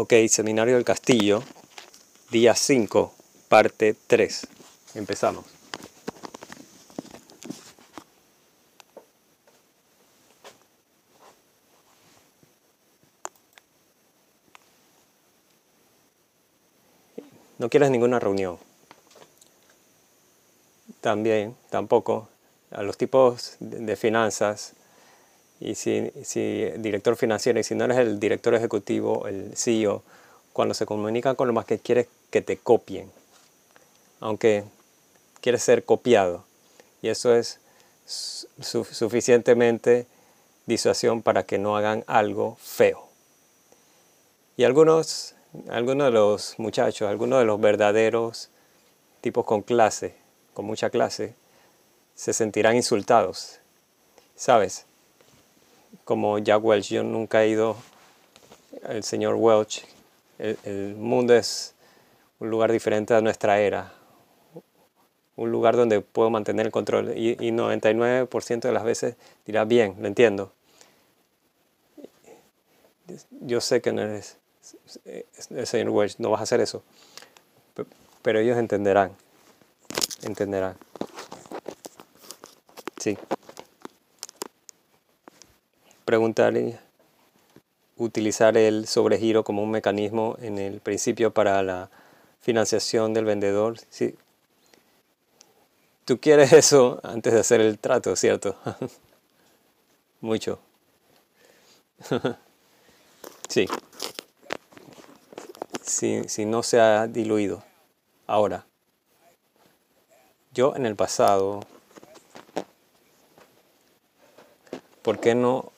Ok, Seminario del Castillo, día 5, parte 3. Empezamos. No quieres ninguna reunión. También, tampoco, a los tipos de finanzas y si, si director financiero y si no eres el director ejecutivo, el CEO, cuando se comunican con lo más que quieres que te copien, aunque quieres ser copiado. Y eso es suficientemente disuasión para que no hagan algo feo. Y algunos, algunos de los muchachos, algunos de los verdaderos tipos con clase, con mucha clase, se sentirán insultados. ¿Sabes? Como Jack Welch. Yo nunca he ido al señor Welch. El, mundo es un lugar diferente a nuestra era. Un lugar donde puedo mantener el control. Y, 99% de las veces dirá, bien, lo entiendo. Yo sé que no eres el señor Welch, no vas a hacer eso. Pero ellos entenderán. Entenderán. Sí preguntar y utilizar el sobregiro como un mecanismo en el principio para la financiación del vendedor. Sí. Tú quieres eso antes de hacer el trato, ¿cierto? Mucho. sí. Si, si no se ha diluido. Ahora, yo en el pasado, ¿por qué no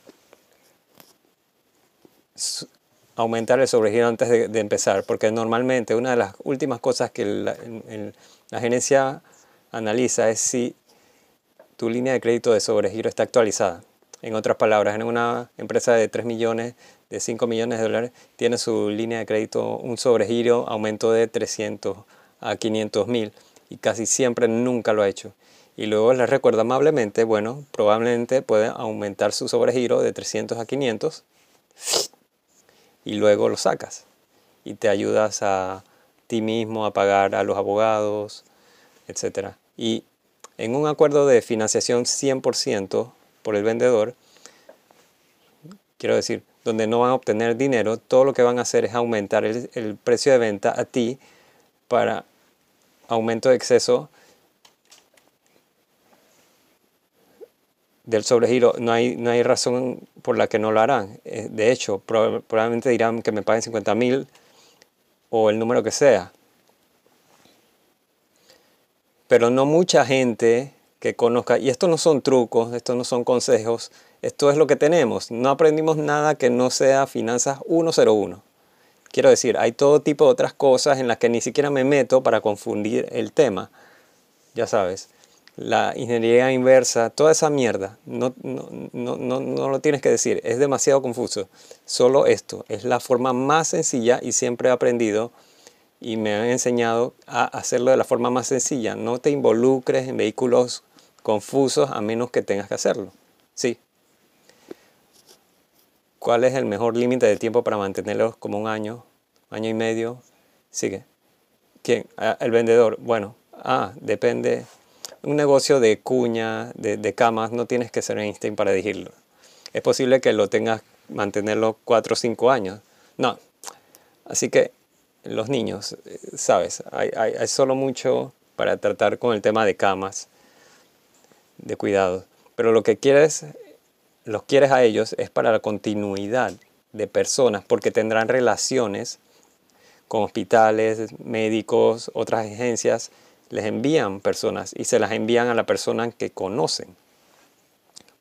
aumentar el sobregiro antes de, empezar, porque normalmente una de las últimas cosas que la, la gerencia analiza es si tu línea de crédito de sobregiro está actualizada. En otras palabras, en una empresa de 3 millones, de 5 millones de dólares, tiene su línea de crédito un sobregiro, aumento de 300 a 500 mil y casi siempre nunca lo ha hecho. Y luego les recuerda amablemente, bueno, probablemente puede aumentar su sobregiro de 300 a 500 y luego lo sacas y te ayudas a ti mismo a pagar a los abogados, etc. Y en un acuerdo de financiación 100% por el vendedor, quiero decir, donde no van a obtener dinero, todo lo que van a hacer es aumentar el, el precio de venta a ti para aumento de exceso del sobregiro, no hay, no hay razón por la que no lo harán. Eh, de hecho, probablemente dirán que me paguen 50 mil o el número que sea. Pero no mucha gente que conozca, y esto no son trucos, esto no son consejos, esto es lo que tenemos. No aprendimos nada que no sea finanzas 101. Quiero decir, hay todo tipo de otras cosas en las que ni siquiera me meto para confundir el tema. Ya sabes la ingeniería inversa, toda esa mierda, no, no, lo tienes que decir, es demasiado confuso. Solo esto, es la forma más sencilla y siempre he aprendido y me han enseñado a hacerlo de la forma más sencilla. No te involucres en vehículos confusos a menos que tengas que hacerlo. Sí. ¿Cuál es el mejor límite de tiempo para mantenerlos como un año, año y medio? Sigue. ¿Quién? Ah, el vendedor. Bueno, ah, depende un negocio de cuña, de, camas, no tienes que ser Einstein para decirlo. Es posible que lo tengas, mantenerlo 4 o 5 años. No. Así que los niños, sabes, hay, hay, solo mucho para tratar con el tema de camas, de cuidado. Pero lo que quieres, los quieres a ellos es para la continuidad de personas, porque tendrán relaciones con hospitales, médicos, otras agencias les envían personas y se las envían a la persona que conocen.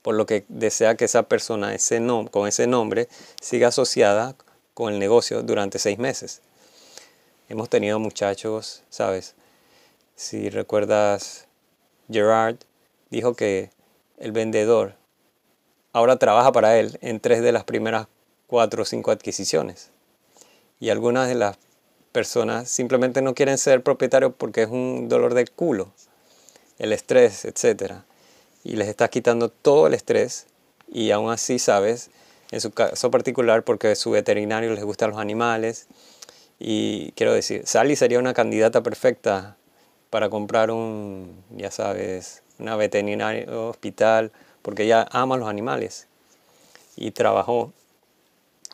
Por lo que desea que esa persona ese con ese nombre siga asociada con el negocio durante seis meses. Hemos tenido muchachos, ¿sabes? Si recuerdas, Gerard dijo que el vendedor ahora trabaja para él en tres de las primeras cuatro o cinco adquisiciones. Y algunas de las personas simplemente no quieren ser propietarios porque es un dolor del culo, el estrés, etc. Y les estás quitando todo el estrés y aún así, sabes, en su caso particular porque su veterinario les gustan los animales. Y quiero decir, Sally sería una candidata perfecta para comprar un, ya sabes, una veterinaria hospital, porque ella ama los animales y trabajó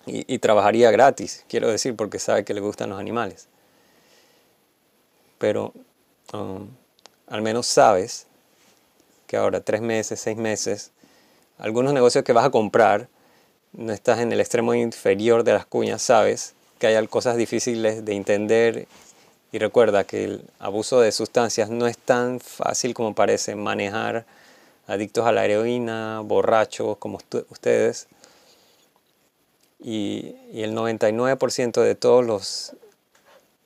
y, trabajaría gratis, quiero decir, porque sabe que le gustan los animales. Pero um, al menos sabes que ahora tres meses, seis meses, algunos negocios que vas a comprar, no estás en el extremo inferior de las cuñas, sabes que hay cosas difíciles de entender y recuerda que el abuso de sustancias no es tan fácil como parece manejar adictos a la heroína, borrachos como ustedes. Y, y el 99% de todos los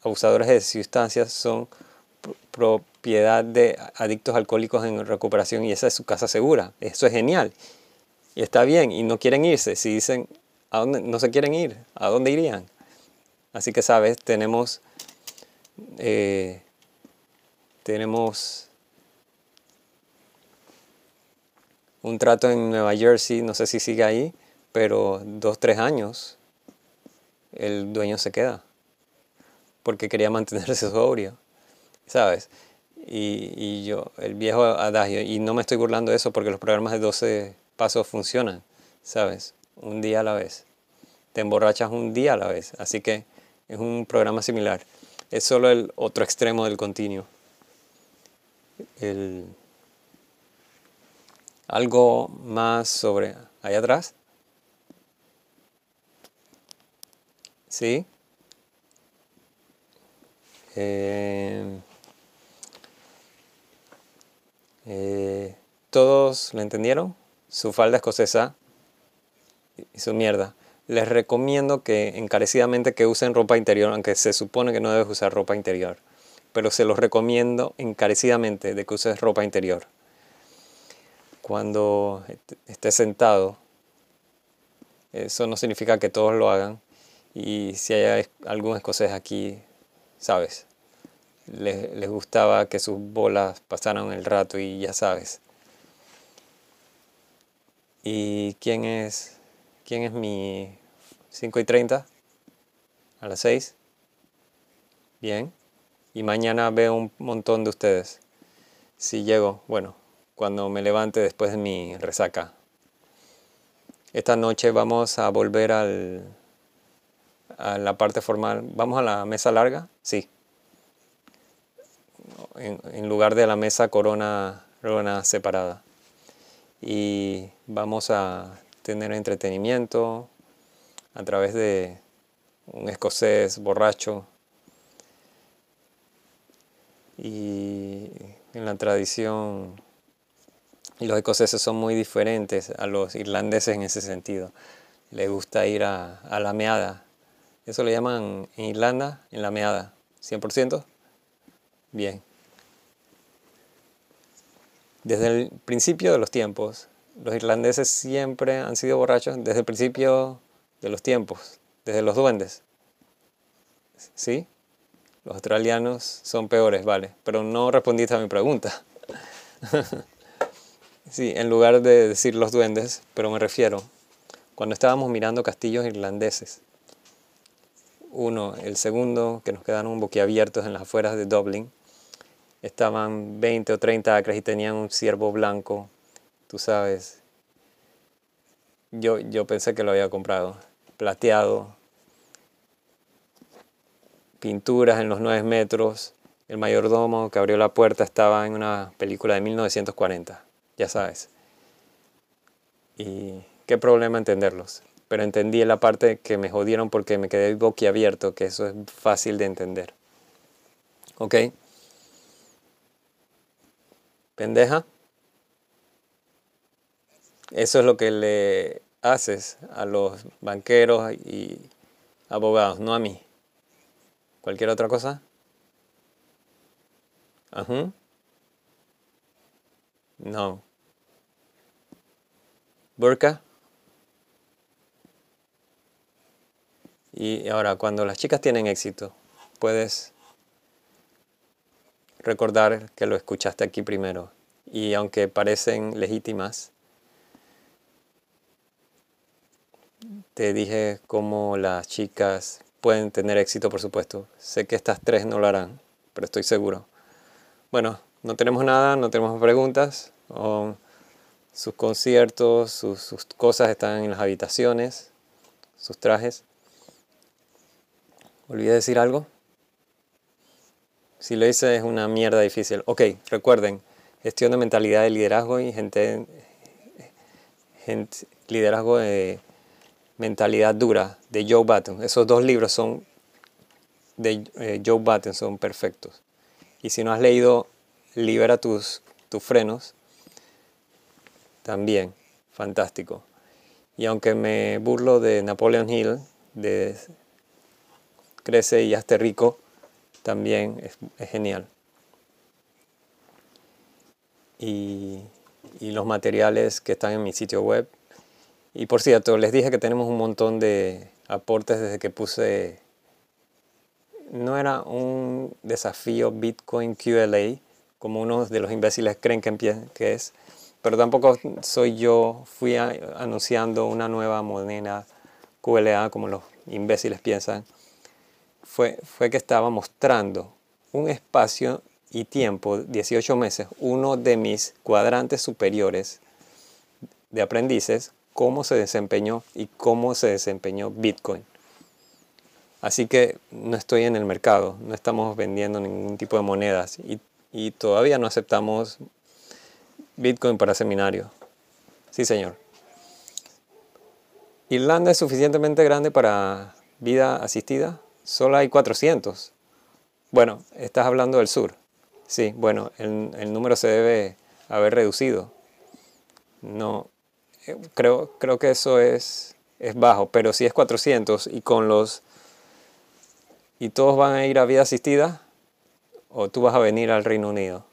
abusadores de sustancias son propiedad de adictos alcohólicos en recuperación y esa es su casa segura. Eso es genial. Y está bien y no quieren irse. Si dicen, ¿a dónde no se quieren ir? ¿A dónde irían? Así que sabes, tenemos eh, tenemos un trato en Nueva Jersey, no sé si sigue ahí, pero dos, tres años el dueño se queda porque quería mantenerse sobrio, ¿sabes? Y, y, yo, el viejo adagio, y no me estoy burlando de eso porque los programas de 12 pasos funcionan, ¿sabes? Un día a la vez. Te emborrachas un día a la vez, así que es un programa similar es solo el otro extremo del continuo. algo más sobre allá atrás. ¿Sí? Eh, eh, ¿Todos lo entendieron? Su falda escocesa y su mierda les recomiendo que encarecidamente que usen ropa interior, aunque se supone que no debes usar ropa interior. Pero se los recomiendo encarecidamente de que uses ropa interior. Cuando estés sentado, eso no significa que todos lo hagan. Y si hay algún escocés aquí, sabes, les, les gustaba que sus bolas pasaran el rato y ya sabes. ¿Y quién es, quién es mi 5 y 30 a las 6. Bien. Y mañana veo un montón de ustedes. Si llego, bueno, cuando me levante después de mi resaca. Esta noche vamos a volver al, a la parte formal. ¿Vamos a la mesa larga? Sí. En, lugar de la mesa corona, corona separada. Y vamos a tener entretenimiento, a través de un escocés borracho. Y en la tradición, los escoceses son muy diferentes a los irlandeses en ese sentido. Les gusta ir a, a la meada. Eso le llaman en Irlanda, en la meada. ¿100%? Bien. Desde el principio de los tiempos, los irlandeses siempre han sido borrachos. Desde el principio de los tiempos, desde los duendes. ¿Sí? Los australianos son peores, vale, pero no respondiste a mi pregunta. sí, en lugar de decir los duendes, pero me refiero, cuando estábamos mirando castillos irlandeses, uno, el segundo, que nos quedaron boquiabiertos en las afueras de Dublín, estaban 20 o 30 acres y tenían un ciervo blanco, tú sabes. Yo, yo pensé que lo había comprado plateado, pinturas en los 9 metros. El mayordomo que abrió la puerta estaba en una película de 1940, ya sabes. Y qué problema entenderlos. Pero entendí la parte que me jodieron porque me quedé boquiabierto, que eso es fácil de entender. ¿Ok? Pendeja. Eso es lo que le haces a los banqueros y abogados, no a mí. ¿Cualquier otra cosa? Ajá. No. Burka. Y ahora, cuando las chicas tienen éxito, puedes recordar que lo escuchaste aquí primero. Y aunque parecen legítimas, te dije cómo las chicas pueden tener éxito, por supuesto. Sé que estas tres no lo harán, pero estoy seguro. Bueno, no tenemos nada, no tenemos preguntas. sus conciertos, sus, sus cosas están en las habitaciones, sus trajes. ¿Olvidé decir algo? Si lo hice es una mierda difícil. Ok, recuerden, gestión de mentalidad de liderazgo y gente, gente liderazgo de mentalidad dura de Joe Button. Esos dos libros son de eh, Joe Button, son perfectos. Y si no has leído Libera tus, tus frenos, también, fantástico. Y aunque me burlo de Napoleon Hill, de crece y hazte rico, también es, genial. Y, los materiales que están en mi sitio web. Y por cierto, les dije que tenemos un montón de aportes desde que puse... No era un desafío Bitcoin QLA, como unos de los imbéciles creen que, que es, pero tampoco soy yo, fui anunciando una nueva moneda QLA como los imbéciles piensan fue, que estaba mostrando un espacio y tiempo, 18 meses, uno de mis cuadrantes superiores de aprendices, cómo se desempeñó y cómo se desempeñó Bitcoin. Así que no estoy en el mercado, no estamos vendiendo ningún tipo de monedas y, y todavía no aceptamos Bitcoin para seminario. Sí, señor. Irlanda es suficientemente grande para vida asistida. Solo hay 400. Bueno, estás hablando del sur. Sí, bueno, el, número se debe haber reducido. No, eh, creo, creo que eso es, es bajo, pero si es 400 y con los... y todos van a ir a vida asistida, o tú vas a venir al Reino Unido.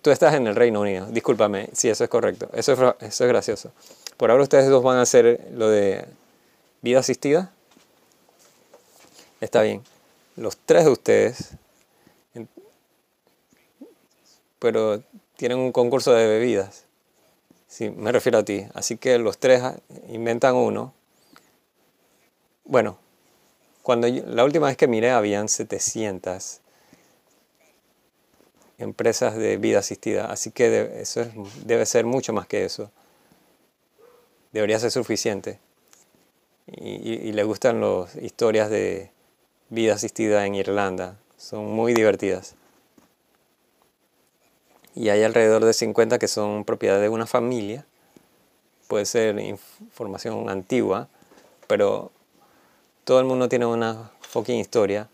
Tú estás en el Reino Unido, discúlpame, sí, eso es correcto, eso es, eso es gracioso. Por ahora ustedes dos van a hacer lo de vida asistida Está bien. Los tres de ustedes, pero tienen un concurso de bebidas. Sí, me refiero a ti. Así que los tres inventan uno. Bueno, cuando la última vez que miré habían 700 empresas de vida asistida, así que eso debe ser mucho más que eso. Debería ser suficiente. Y, y le gustan las historias de vida asistida en Irlanda. Son muy divertidas. Y hay alrededor de 50 que son propiedad de una familia. Puede ser información antigua, pero todo el mundo tiene una fucking historia.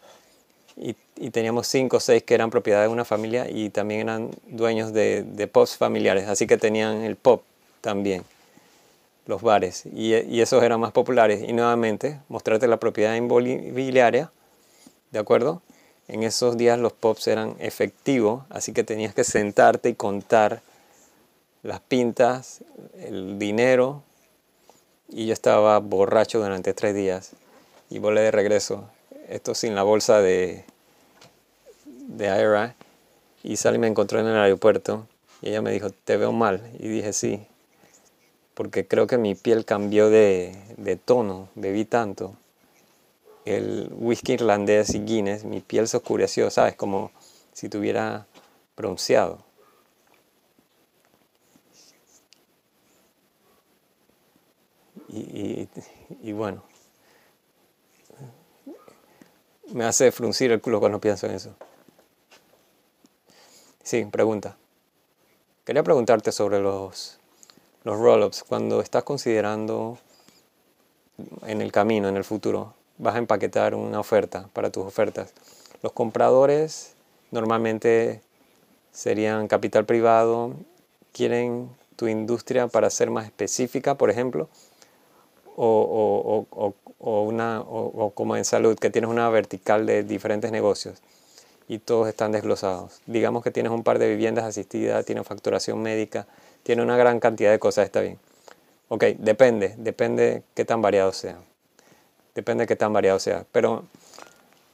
Y, teníamos 5 o 6 que eran propiedad de una familia y también eran dueños de, de pops familiares. Así que tenían el pop también los bares y, y, esos eran más populares. Y nuevamente, mostrarte la propiedad inmobiliaria ¿de acuerdo? En esos días los pops eran efectivos, así que tenías que sentarte y contar las pintas, el dinero, y yo estaba borracho durante tres días. Y volé de regreso, esto sin la bolsa de, de Aira, y Sally me encontró en el aeropuerto. Y ella me dijo, te veo mal, y dije sí, porque creo que mi piel cambió de, de tono, bebí tanto el whisky irlandés y Guinness, mi piel se oscureció, ¿sabes? Como si tuviera bronceado. Y, y, bueno, me hace fruncir el culo cuando pienso en eso. Sí, pregunta. Quería preguntarte sobre los, los roll-ups. Cuando estás considerando en el camino, en el futuro, vas a empaquetar una oferta para tus ofertas. Los compradores normalmente serían capital privado, quieren tu industria para ser más específica, por ejemplo, o, una, o como en salud, que tienes una vertical de diferentes negocios y todos están desglosados. Digamos que tienes un par de viviendas asistidas, tienes facturación médica, tiene una gran cantidad de cosas, está bien. Ok, depende, depende qué tan variado sea. Depende de qué tan variado sea. Pero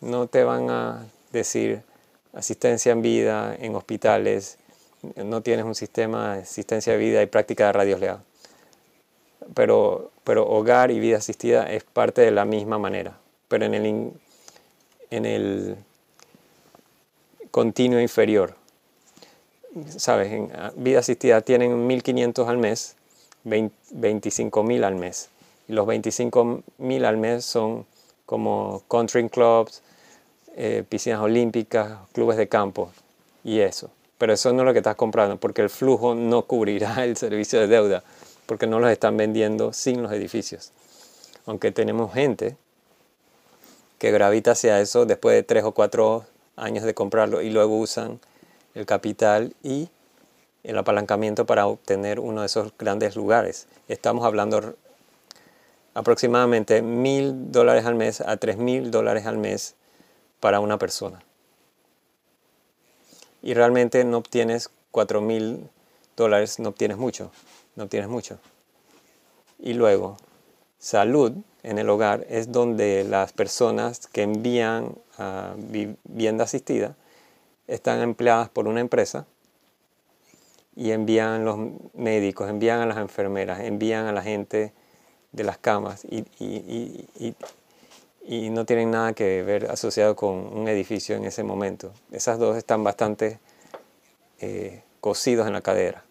no te van a decir asistencia en vida en hospitales, no tienes un sistema de asistencia de vida y práctica de radios. Pero, pero hogar y vida asistida es parte de la misma manera, pero en el, en el continuo inferior. ¿Sabes? En vida asistida tienen 1.500 al mes, 25.000 al mes. Los 25.000 al mes son como country clubs, eh, piscinas olímpicas, clubes de campo y eso. Pero eso no es lo que estás comprando, porque el flujo no cubrirá el servicio de deuda, porque no los están vendiendo sin los edificios. Aunque tenemos gente que gravita hacia eso después de tres o cuatro años de comprarlo y luego usan el capital y el apalancamiento para obtener uno de esos grandes lugares. Estamos hablando aproximadamente mil dólares al mes a tres mil dólares al mes para una persona. Y realmente no obtienes cuatro mil dólares, no obtienes mucho, no obtienes mucho. Y luego, salud en el hogar es donde las personas que envían a vivienda asistida están empleadas por una empresa y envían los médicos, envían a las enfermeras, envían a la gente de las camas y, no tienen nada que ver asociado con un edificio en ese momento. Esas dos están bastante eh, cosidos en la cadera.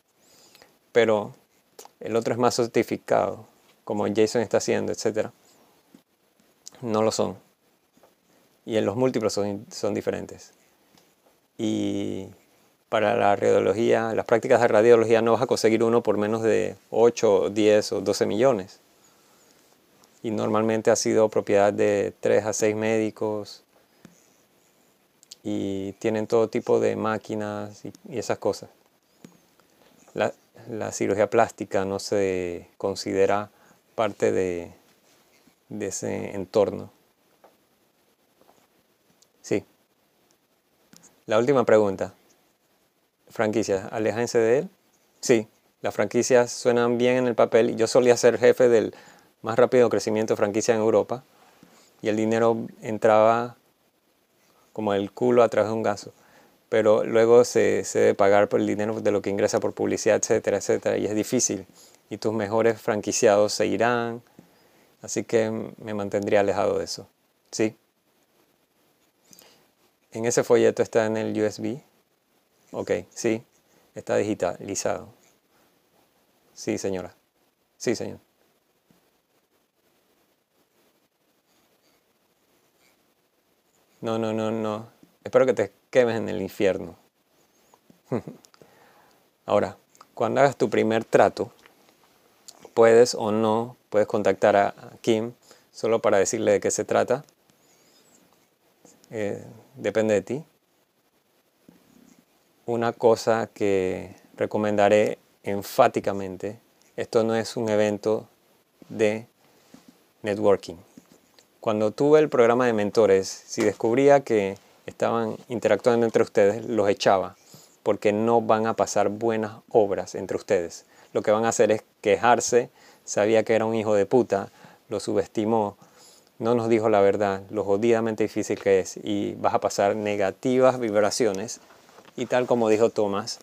Pero el otro es más certificado, como Jason está haciendo, etc. No lo son. Y en los múltiplos son, son diferentes. Y para la radiología, las prácticas de radiología no vas a conseguir uno por menos de 8, 10 o 12 millones. Y normalmente ha sido propiedad de 3 a 6 médicos y tienen todo tipo de máquinas y, esas cosas. La, cirugía plástica no se considera parte de, de ese entorno. Sí. La última pregunta franquicias, aléjense de él. Sí, las franquicias suenan bien en el papel. Yo solía ser jefe del más rápido crecimiento de franquicia en Europa y el dinero entraba como el culo a través de un gaso. Pero luego se, se debe pagar por el dinero de lo que ingresa por publicidad, etcétera, etcétera. Y es difícil. Y tus mejores franquiciados se irán. Así que me mantendría alejado de eso. Sí. En ese folleto está en el USB Ok, sí, está digitalizado. Sí, señora. Sí, señor. No, no, no, no. Espero que te quemes en el infierno. Ahora, cuando hagas tu primer trato, puedes o no, puedes contactar a Kim solo para decirle de qué se trata. Eh, depende de ti una cosa que recomendaré enfáticamente, esto no es un evento de networking. Cuando tuve el programa de mentores, si descubría que estaban interactuando entre ustedes, los echaba, porque no van a pasar buenas obras entre ustedes. Lo que van a hacer es quejarse, sabía que era un hijo de puta, lo subestimó, no nos dijo la verdad, lo jodidamente difícil que es, y vas a pasar negativas vibraciones y tal como dijo Tomás,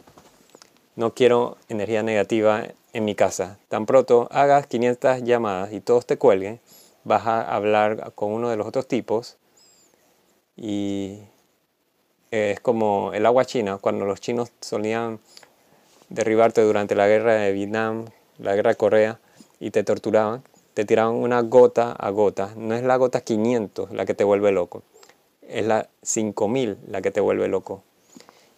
no quiero energía negativa en mi casa. Tan pronto hagas 500 llamadas y todos te cuelguen, vas a hablar con uno de los otros tipos y es como el agua china, cuando los chinos solían derribarte durante la guerra de Vietnam, la guerra de Corea y te torturaban, te tiraban una gota a gota. No es la gota 500 la que te vuelve loco, es la 5000 la que te vuelve loco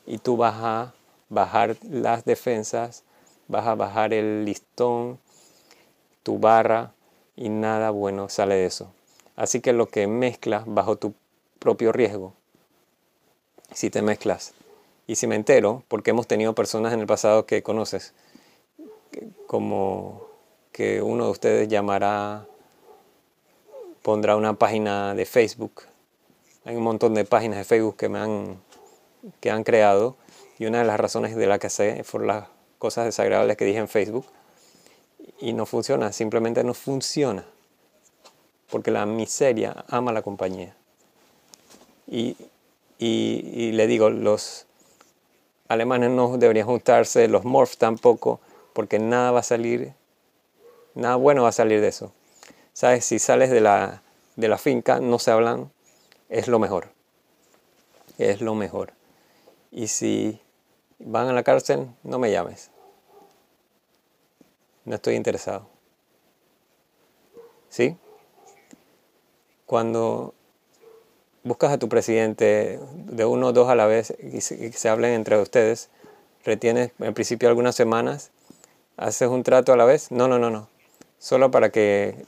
y tú vas a bajar las defensas, vas a bajar el listón, tu barra y nada bueno sale de eso. Así que lo que mezclas bajo tu propio riesgo, si te mezclas. Y si me entero, porque hemos tenido personas en el pasado que conoces, como que uno de ustedes llamará, pondrá una página de Facebook. Hay un montón de páginas de Facebook que me han que han creado y una de las razones de la que sé por las cosas desagradables que dije en Facebook y no funciona, simplemente no funciona porque la miseria ama la compañía. Y, y, le digo, los alemanes no deberían juntarse, los morphs tampoco, porque nada va a salir Nada bueno va a salir de eso. ¿Sabes? Si sales de la, de la finca, no se hablan, es lo mejor. Es lo mejor. Y si van a la cárcel, no me llames. No estoy interesado. ¿Sí? Cuando buscas a tu presidente de uno o dos a la vez y se, hablen entre ustedes, retienes en principio algunas semanas, haces un trato a la vez. No, no, no, no. Solo para que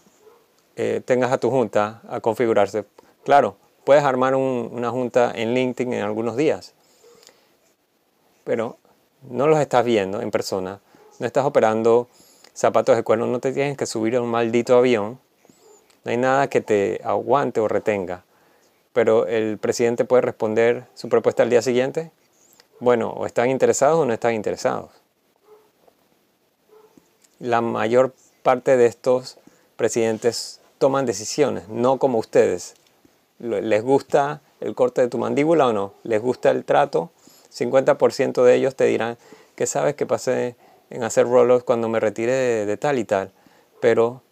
eh, tengas a tu junta a configurarse. Claro, puedes armar una junta en LinkedIn en algunos días, pero no los estás viendo en persona, no estás operando zapatos de cuerno, no te tienes que subir a un maldito avión, no hay nada que te aguante o retenga pero el presidente puede responder su propuesta al día siguiente. Bueno, o están interesados o no están interesados. La mayor parte de estos presidentes toman decisiones, no como ustedes. ¿Les gusta el corte de tu mandíbula o no? ¿Les gusta el trato? 50% de ellos te dirán que sabes que pasé en hacer rolos cuando me retiré de, tal y tal. Pero,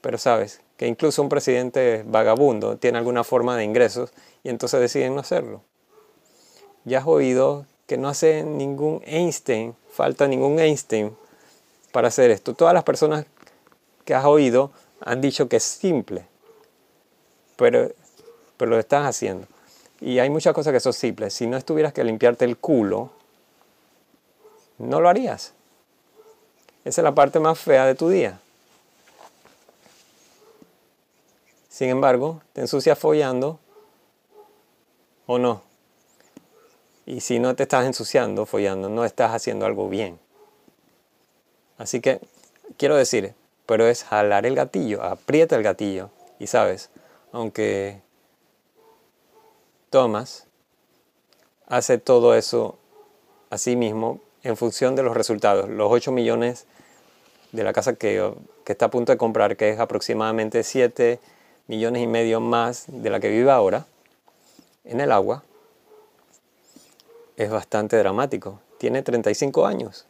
pero sabes, que incluso un presidente vagabundo tiene alguna forma de ingresos y entonces deciden no hacerlo. Ya has oído que no hace ningún Einstein, falta ningún Einstein para hacer esto. Todas las personas que has oído han dicho que es simple, pero, pero lo estás haciendo. Y hay muchas cosas que son simples. Si no estuvieras que limpiarte el culo, no lo harías. Esa es la parte más fea de tu día. Sin embargo, te ensucias follando o no. Y si no te estás ensuciando follando, no estás haciendo algo bien. Así que quiero decir, pero es jalar el gatillo, aprieta el gatillo. Y sabes, aunque Thomas hace todo eso a sí mismo en función de los resultados. Los 8 millones de la casa que, está a punto de comprar, que es aproximadamente 7 millones y medio más de la que vive ahora en el agua, es bastante dramático. Tiene 35 años.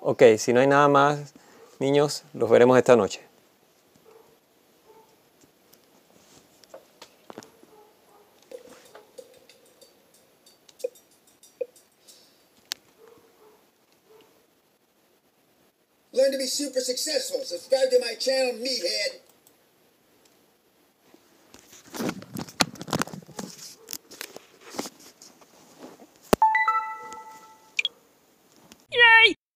Ok, si no hay nada más, niños, los veremos esta noche. Channel, Meathead.